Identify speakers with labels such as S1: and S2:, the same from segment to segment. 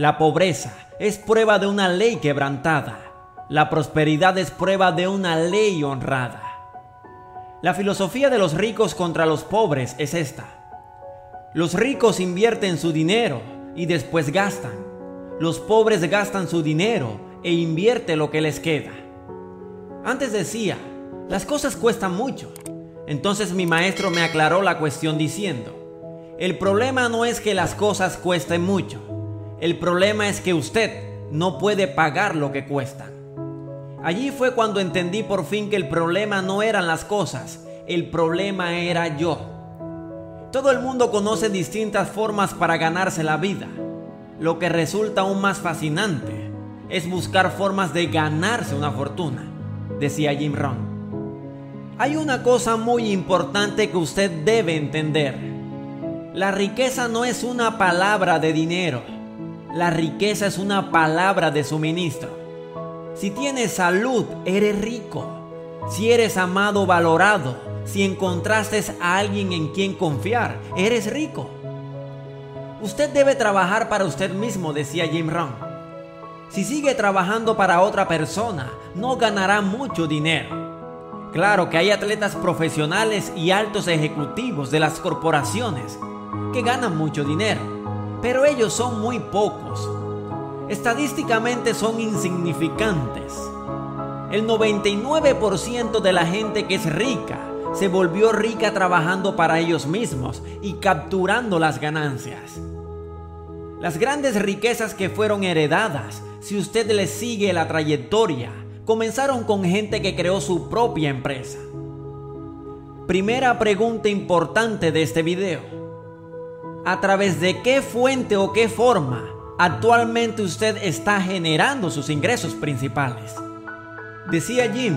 S1: La pobreza es prueba de una ley quebrantada. La prosperidad es prueba de una ley honrada. La filosofía de los ricos contra los pobres es esta. Los ricos invierten su dinero y después gastan. Los pobres gastan su dinero e invierte lo que les queda. Antes decía, las cosas cuestan mucho. Entonces mi maestro me aclaró la cuestión diciendo, el problema no es que las cosas cuesten mucho, el problema es que usted no puede pagar lo que cuestan. Allí fue cuando entendí por fin que el problema no eran las cosas, el problema era yo. Todo el mundo conoce distintas formas para ganarse la vida. Lo que resulta aún más fascinante es buscar formas de ganarse una fortuna, decía Jim Rohn. Hay una cosa muy importante que usted debe entender. La riqueza no es una palabra de dinero. La riqueza es una palabra de suministro. Si tienes salud, eres rico. Si eres amado, valorado, si encontraste a alguien en quien confiar, eres rico. Usted debe trabajar para usted mismo, decía Jim Rohn. Si sigue trabajando para otra persona, no ganará mucho dinero. Claro que hay atletas profesionales y altos ejecutivos de las corporaciones que ganan mucho dinero, pero ellos son muy pocos. Estadísticamente son insignificantes. El 99% de la gente que es rica se volvió rica trabajando para ellos mismos y capturando las ganancias. Las grandes riquezas que fueron heredadas, si usted le sigue la trayectoria, comenzaron con gente que creó su propia empresa. Primera pregunta importante de este video. ¿A través de qué fuente o qué forma actualmente usted está generando sus ingresos principales? Decía Jim,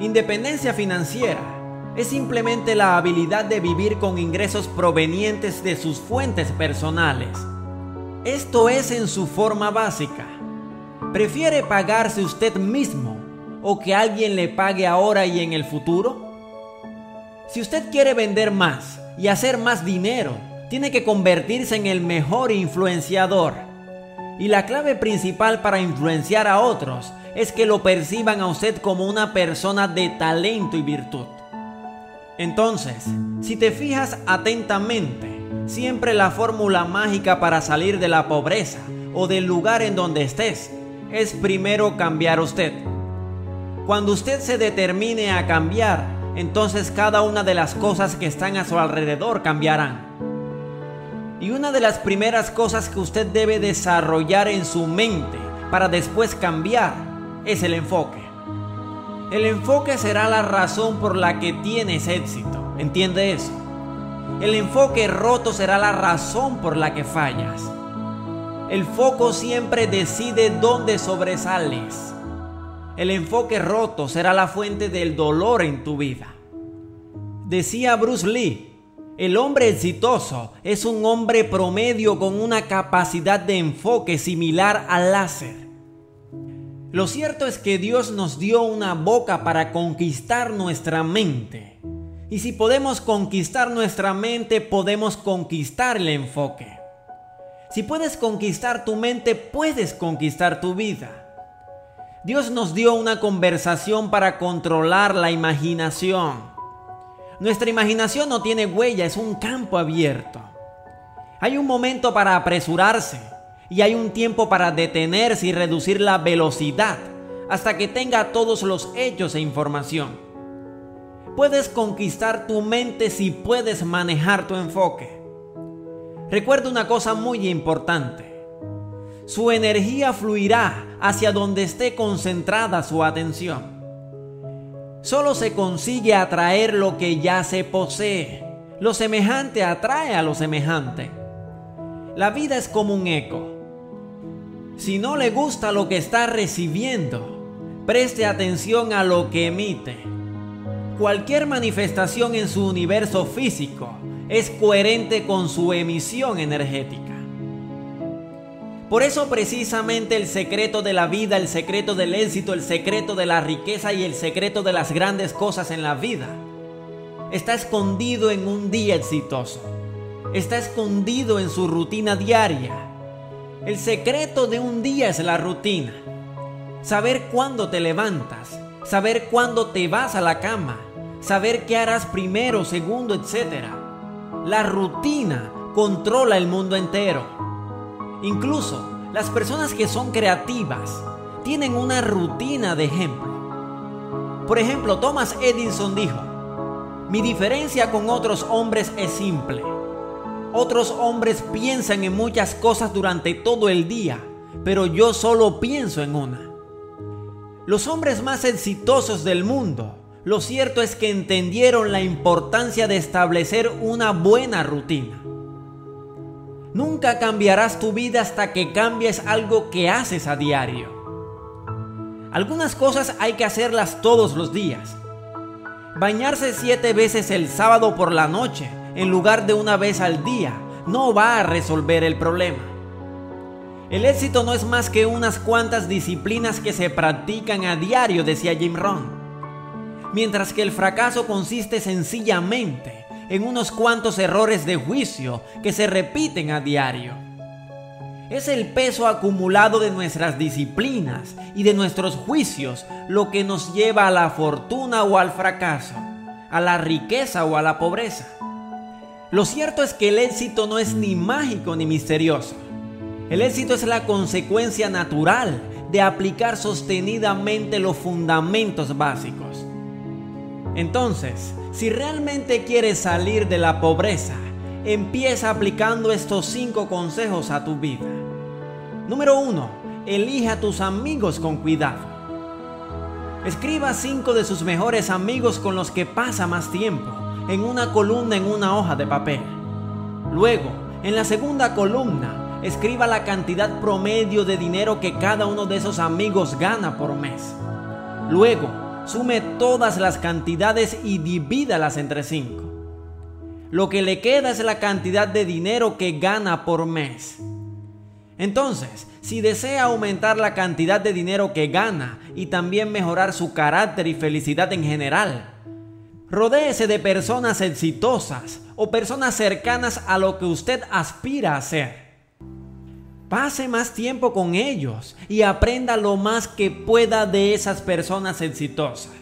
S1: independencia financiera es simplemente la habilidad de vivir con ingresos provenientes de sus fuentes personales. Esto es en su forma básica. ¿Prefiere pagarse usted mismo o que alguien le pague ahora y en el futuro? Si usted quiere vender más y hacer más dinero, tiene que convertirse en el mejor influenciador. Y la clave principal para influenciar a otros es que lo perciban a usted como una persona de talento y virtud. Entonces, si te fijas atentamente, siempre la fórmula mágica para salir de la pobreza o del lugar en donde estés es primero cambiar usted. Cuando usted se determine a cambiar, entonces cada una de las cosas que están a su alrededor cambiarán. Y una de las primeras cosas que usted debe desarrollar en su mente para después cambiar es el enfoque. El enfoque será la razón por la que tienes éxito. ¿Entiende eso? El enfoque roto será la razón por la que fallas. El foco siempre decide dónde sobresales. El enfoque roto será la fuente del dolor en tu vida. Decía Bruce Lee, el hombre exitoso es un hombre promedio con una capacidad de enfoque similar al láser. Lo cierto es que Dios nos dio una boca para conquistar nuestra mente. Y si podemos conquistar nuestra mente, podemos conquistar el enfoque. Si puedes conquistar tu mente, puedes conquistar tu vida. Dios nos dio una conversación para controlar la imaginación. Nuestra imaginación no tiene huella, es un campo abierto. Hay un momento para apresurarse y hay un tiempo para detenerse y reducir la velocidad hasta que tenga todos los hechos e información. Puedes conquistar tu mente si puedes manejar tu enfoque. Recuerda una cosa muy importante. Su energía fluirá hacia donde esté concentrada su atención. Solo se consigue atraer lo que ya se posee. Lo semejante atrae a lo semejante. La vida es como un eco. Si no le gusta lo que está recibiendo, preste atención a lo que emite. Cualquier manifestación en su universo físico es coherente con su emisión energética. Por eso precisamente el secreto de la vida, el secreto del éxito, el secreto de la riqueza y el secreto de las grandes cosas en la vida está escondido en un día exitoso. Está escondido en su rutina diaria El secreto de un día es la rutina. Saber cuándo te levantas, saber cuándo te vas a la cama, saber qué harás primero, segundo, etc. La rutina controla el mundo entero. Incluso las personas que son creativas tienen una rutina de ejemplo. Por ejemplo, Thomas Edison dijo, mi diferencia con otros hombres es simple. Otros hombres piensan en muchas cosas durante todo el día, pero yo solo pienso en una. Los hombres más exitosos del mundo, lo cierto es que entendieron la importancia de establecer una buena rutina. Nunca cambiarás tu vida hasta que cambies algo que haces a diario. Algunas cosas hay que hacerlas todos los días. Bañarse siete veces el sábado por la noche en lugar de una vez al día no va a resolver el problema. El éxito no es más que unas cuantas disciplinas que se practican a diario, decía Jim Rohn. Mientras que el fracaso consiste sencillamente en unos cuantos errores de juicio que se repiten a diario. Es el peso acumulado de nuestras disciplinas y de nuestros juicios lo que nos lleva a la fortuna o al fracaso, a la riqueza o a la pobreza. Lo cierto es que el éxito no es ni mágico ni misterioso. El éxito es la consecuencia natural de aplicar sostenidamente los fundamentos básicos. Entonces, si realmente quieres salir de la pobreza, empieza aplicando estos cinco consejos a tu vida. Número 1. Elige a tus amigos con cuidado. Escriba cinco de sus mejores amigos con los que pasa más tiempo en una columna en una hoja de papel. Luego, en la segunda columna, escriba la cantidad promedio de dinero que cada uno de esos amigos gana por mes. Luego, sume todas las cantidades y divídalas entre cinco. Lo que le queda es la cantidad de dinero que gana por mes. Entonces, si desea aumentar la cantidad de dinero que gana y también mejorar su carácter y felicidad en general, Rodéese de personas exitosas o personas cercanas a lo que usted aspira a ser. Pase más tiempo con ellos y aprenda lo más que pueda de esas personas exitosas.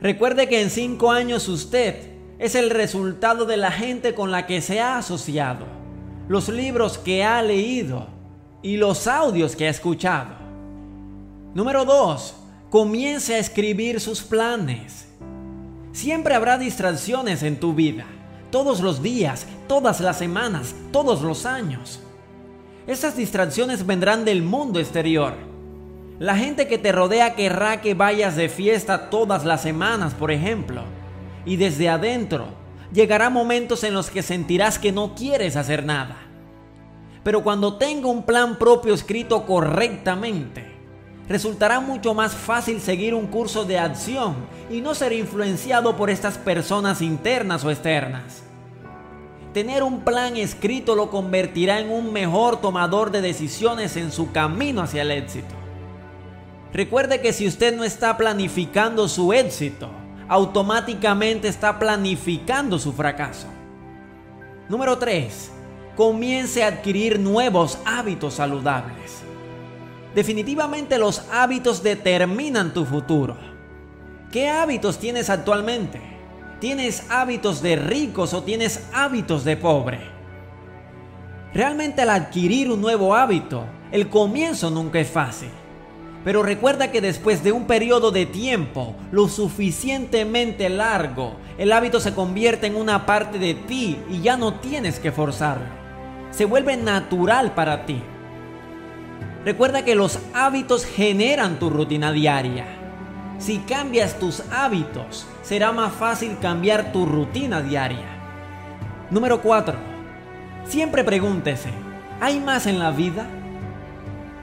S1: Recuerde que en cinco años usted es el resultado de la gente con la que se ha asociado, los libros que ha leído y los audios que ha escuchado. Número 2. Comience a escribir sus planes. Siempre habrá distracciones en tu vida, todos los días, todas las semanas, todos los años. Esas distracciones vendrán del mundo exterior. La gente que te rodea querrá que vayas de fiesta todas las semanas, por ejemplo. Y desde adentro llegará momentos en los que sentirás que no quieres hacer nada. Pero cuando tenga un plan propio escrito correctamente, resultará mucho más fácil seguir un curso de acción y no ser influenciado por estas personas internas o externas. Tener un plan escrito lo convertirá en un mejor tomador de decisiones en su camino hacia el éxito. Recuerde que si usted no está planificando su éxito, automáticamente está planificando su fracaso. Número 3. Comience a adquirir nuevos hábitos saludables. Definitivamente los hábitos determinan tu futuro. ¿Qué hábitos tienes actualmente? ¿Tienes hábitos de ricos o tienes hábitos de pobre? Realmente al adquirir un nuevo hábito, el comienzo nunca es fácil. Pero recuerda que después de un periodo de tiempo lo suficientemente largo, el hábito se convierte en una parte de ti y ya no tienes que forzarlo. Se vuelve natural para ti. Recuerda que los hábitos generan tu rutina diaria. Si cambias tus hábitos, será más fácil cambiar tu rutina diaria. Número 4. Siempre pregúntese, ¿hay más en la vida?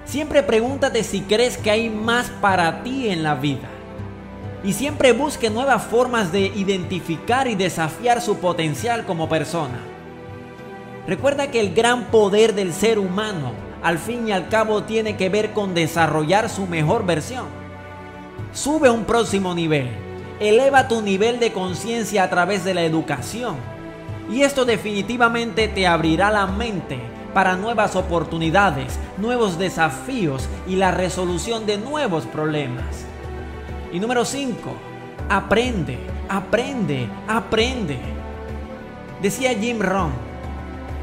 S1: Siempre pregúntate si crees que hay más para ti en la vida. Y siempre busque nuevas formas de identificar y desafiar su potencial como persona. Recuerda que el gran poder del ser humano al fin y al cabo tiene que ver con desarrollar su mejor versión. Sube a un próximo nivel. Eleva tu nivel de conciencia a través de la educación. Y esto definitivamente te abrirá la mente para nuevas oportunidades, nuevos desafíos y la resolución de nuevos problemas. Y número 5, aprende, aprende, aprende. Decía Jim Rohn,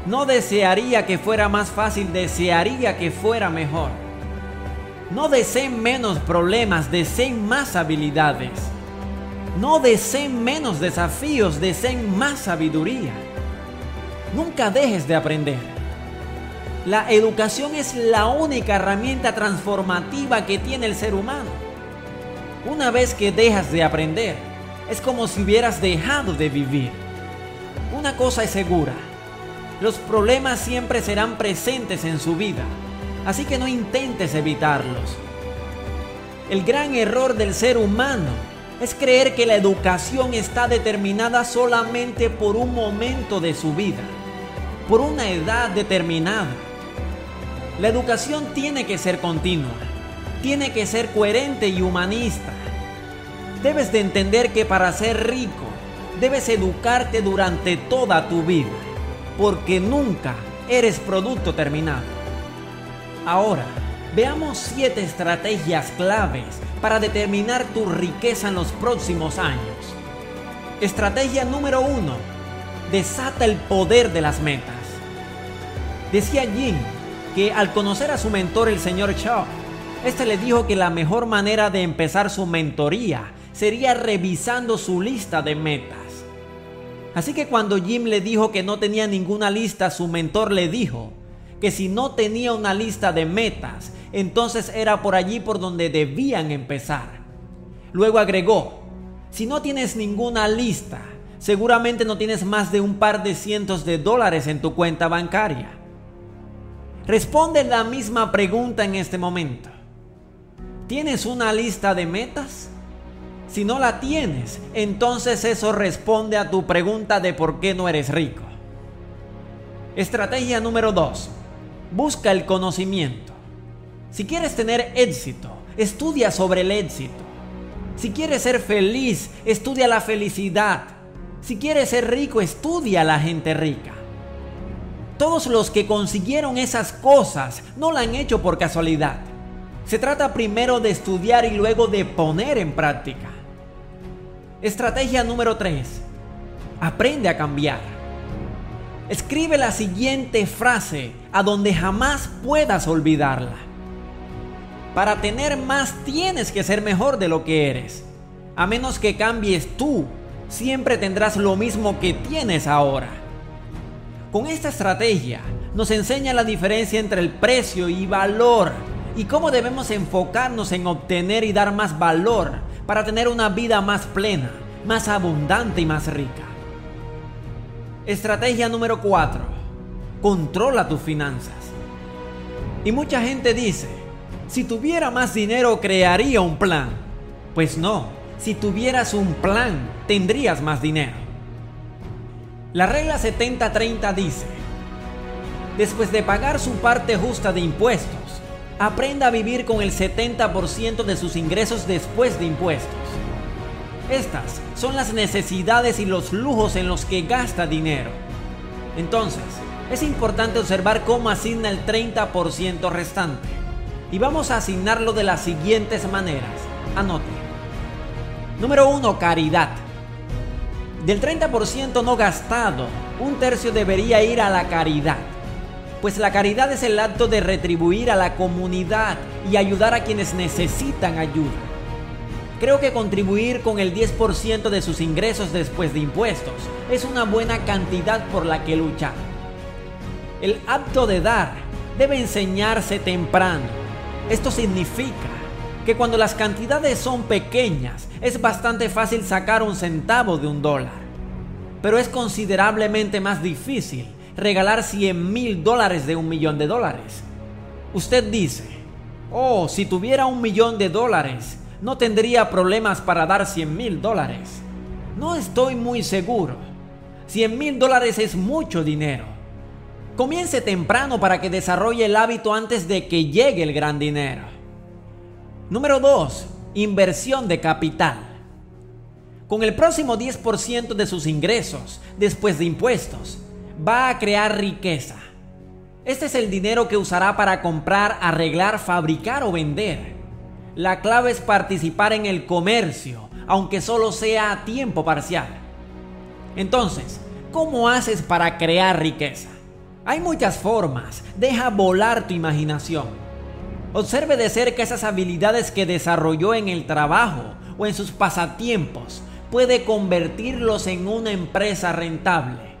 S1: no desearía que fuera más fácil, desearía que fuera mejor. No deseen menos problemas, deseen más habilidades. No deseen menos desafíos, deseen más sabiduría. Nunca dejes de aprender. La educación es la única herramienta transformativa que tiene el ser humano. Una vez que dejas de aprender, es como si hubieras dejado de vivir. Una cosa es segura, los problemas siempre serán presentes en su vida, así que no intentes evitarlos. El gran error del ser humano es creer que la educación está determinada solamente por un momento de su vida por una edad determinada. La educación tiene que ser continua, tiene que ser coherente y humanista. Debes de entender que para ser rico debes educarte durante toda tu vida, porque nunca eres producto terminado. Ahora, veamos siete estrategias claves para determinar tu riqueza en los próximos años. Estrategia número uno desata el poder de las metas. Decía Jim que al conocer a su mentor, el señor Shaw, este le dijo que la mejor manera de empezar su mentoría sería revisando su lista de metas. Así que cuando Jim le dijo que no tenía ninguna lista, su mentor le dijo que si no tenía una lista de metas, entonces era por allí por donde debían empezar. Luego agregó, si no tienes ninguna lista, seguramente no tienes más de un par de cientos de dólares en tu cuenta bancaria. Responde la misma pregunta en este momento. ¿Tienes una lista de metas? Si no la tienes, entonces eso responde a tu pregunta de por qué no eres rico. Estrategia número 2. Busca el conocimiento. Si quieres tener éxito, estudia sobre el éxito. Si quieres ser feliz, estudia la felicidad. Si quieres ser rico, estudia a la gente rica. Todos los que consiguieron esas cosas no la han hecho por casualidad. Se trata primero de estudiar y luego de poner en práctica. Estrategia número 3. Aprende a cambiar. Escribe la siguiente frase a donde jamás puedas olvidarla. Para tener más tienes que ser mejor de lo que eres. A menos que cambies tú siempre tendrás lo mismo que tienes ahora. Con esta estrategia nos enseña la diferencia entre el precio y valor y cómo debemos enfocarnos en obtener y dar más valor para tener una vida más plena, más abundante y más rica. Estrategia número 4. Controla tus finanzas. Y mucha gente dice, si tuviera más dinero crearía un plan. Pues no, si tuvieras un plan, tendrías más dinero. La regla 70-30 dice, después de pagar su parte justa de impuestos, aprenda a vivir con el 70% de sus ingresos después de impuestos. Estas son las necesidades y los lujos en los que gasta dinero. Entonces, es importante observar cómo asigna el 30% restante. Y vamos a asignarlo de las siguientes maneras. Anote. Número 1. Caridad. Del 30% no gastado, un tercio debería ir a la caridad. Pues la caridad es el acto de retribuir a la comunidad y ayudar a quienes necesitan ayuda. Creo que contribuir con el 10% de sus ingresos después de impuestos es una buena cantidad por la que luchar. El acto de dar debe enseñarse temprano. Esto significa que cuando las cantidades son pequeñas es bastante fácil sacar un centavo de un dólar. Pero es considerablemente más difícil regalar 100 mil dólares de un millón de dólares. Usted dice, oh, si tuviera un millón de dólares, no tendría problemas para dar 100 mil dólares. No estoy muy seguro. 100 mil dólares es mucho dinero. Comience temprano para que desarrolle el hábito antes de que llegue el gran dinero. Número 2. Inversión de capital. Con el próximo 10% de sus ingresos después de impuestos, va a crear riqueza. Este es el dinero que usará para comprar, arreglar, fabricar o vender. La clave es participar en el comercio, aunque solo sea a tiempo parcial. Entonces, ¿cómo haces para crear riqueza? Hay muchas formas, deja volar tu imaginación. Observe de cerca esas habilidades que desarrolló en el trabajo o en sus pasatiempos. Puede convertirlos en una empresa rentable.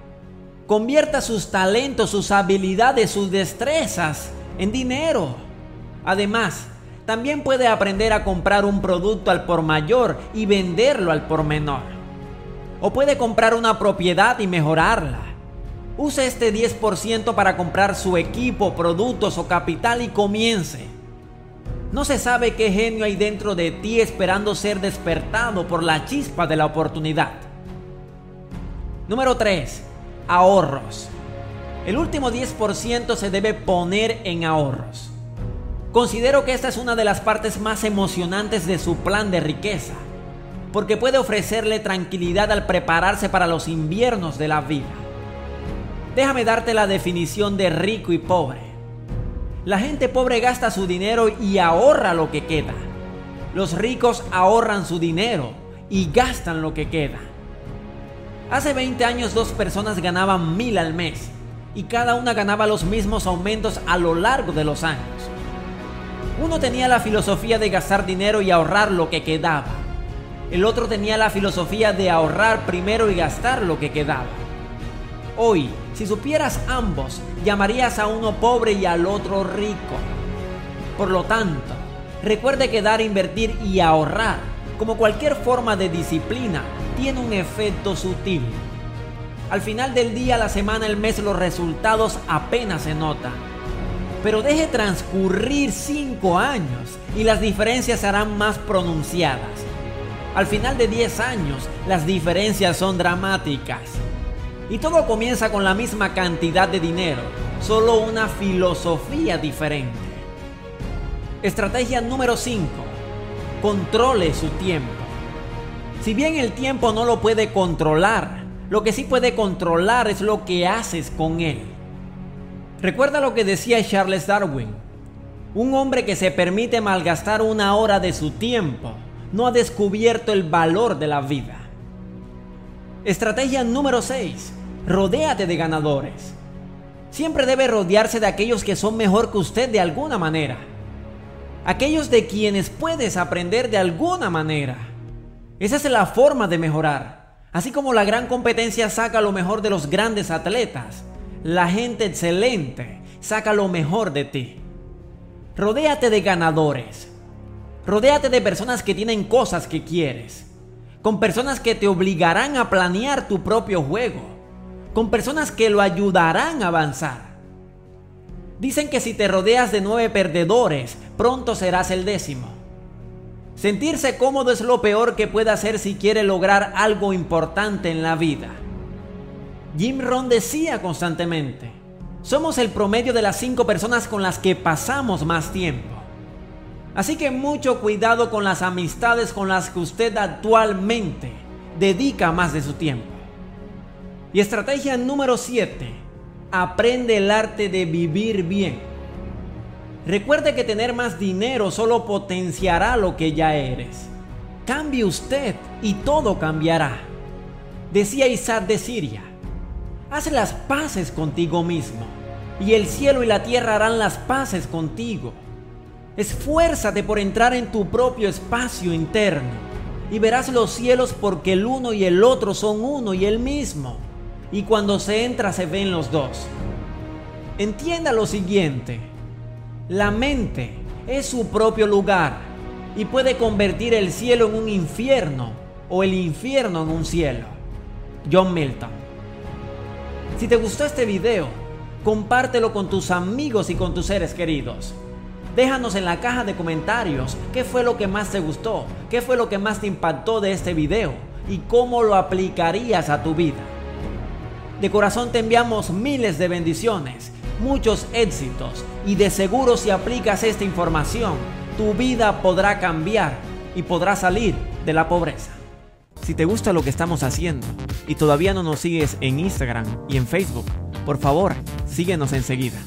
S1: Convierta sus talentos, sus habilidades, sus destrezas en dinero. Además, también puede aprender a comprar un producto al por mayor y venderlo al por menor. O puede comprar una propiedad y mejorarla. Use este 10% para comprar su equipo, productos o capital y comience. No se sabe qué genio hay dentro de ti esperando ser despertado por la chispa de la oportunidad. Número 3. Ahorros. El último 10% se debe poner en ahorros. Considero que esta es una de las partes más emocionantes de su plan de riqueza, porque puede ofrecerle tranquilidad al prepararse para los inviernos de la vida. Déjame darte la definición de rico y pobre. La gente pobre gasta su dinero y ahorra lo que queda. Los ricos ahorran su dinero y gastan lo que queda. Hace 20 años dos personas ganaban mil al mes y cada una ganaba los mismos aumentos a lo largo de los años. Uno tenía la filosofía de gastar dinero y ahorrar lo que quedaba. El otro tenía la filosofía de ahorrar primero y gastar lo que quedaba. Hoy, si supieras ambos, llamarías a uno pobre y al otro rico. Por lo tanto, recuerde que dar, invertir y ahorrar, como cualquier forma de disciplina, tiene un efecto sutil. Al final del día, la semana, el mes, los resultados apenas se notan pero deje transcurrir cinco años y las diferencias serán más pronunciadas. Al final de 10 años, las diferencias son dramáticas. Y todo comienza con la misma cantidad de dinero, solo una filosofía diferente. Estrategia número 5. Controle su tiempo. Si bien el tiempo no lo puede controlar, lo que sí puede controlar es lo que haces con él. Recuerda lo que decía Charles Darwin. Un hombre que se permite malgastar una hora de su tiempo no ha descubierto el valor de la vida. Estrategia número 6. Rodéate de ganadores. Siempre debe rodearse de aquellos que son mejor que usted de alguna manera. Aquellos de quienes puedes aprender de alguna manera. Esa es la forma de mejorar. Así como la gran competencia saca lo mejor de los grandes atletas, la gente excelente saca lo mejor de ti. Rodéate de ganadores. Rodéate de personas que tienen cosas que quieres. Con personas que te obligarán a planear tu propio juego. Con personas que lo ayudarán a avanzar. Dicen que si te rodeas de nueve perdedores, pronto serás el décimo. Sentirse cómodo es lo peor que puede hacer si quiere lograr algo importante en la vida. Jim Rohn decía constantemente, somos el promedio de las cinco personas con las que pasamos más tiempo. Así que mucho cuidado con las amistades con las que usted actualmente dedica más de su tiempo. Y estrategia número 7. Aprende el arte de vivir bien. Recuerde que tener más dinero solo potenciará lo que ya eres. Cambie usted y todo cambiará. Decía Isaac de Siria, Haz las paces contigo mismo, y el cielo y la tierra harán las paces contigo. Esfuérzate por entrar en tu propio espacio interno, y verás los cielos porque el uno y el otro son uno y el mismo, y cuando se entra se ven los dos. Entienda lo siguiente, la mente es su propio lugar y puede convertir el cielo en un infierno o el infierno en un cielo. John Milton si te gustó este video, compártelo con tus amigos y con tus seres queridos. Déjanos en la caja de comentarios qué fue lo que más te gustó, qué fue lo que más te impactó de este video y cómo lo aplicarías a tu vida. De corazón te enviamos miles de bendiciones, muchos éxitos y de seguro si aplicas esta información, tu vida podrá cambiar y podrás salir de la pobreza. Si te gusta lo que estamos haciendo y todavía no nos sigues en Instagram y en Facebook, por favor, síguenos enseguida.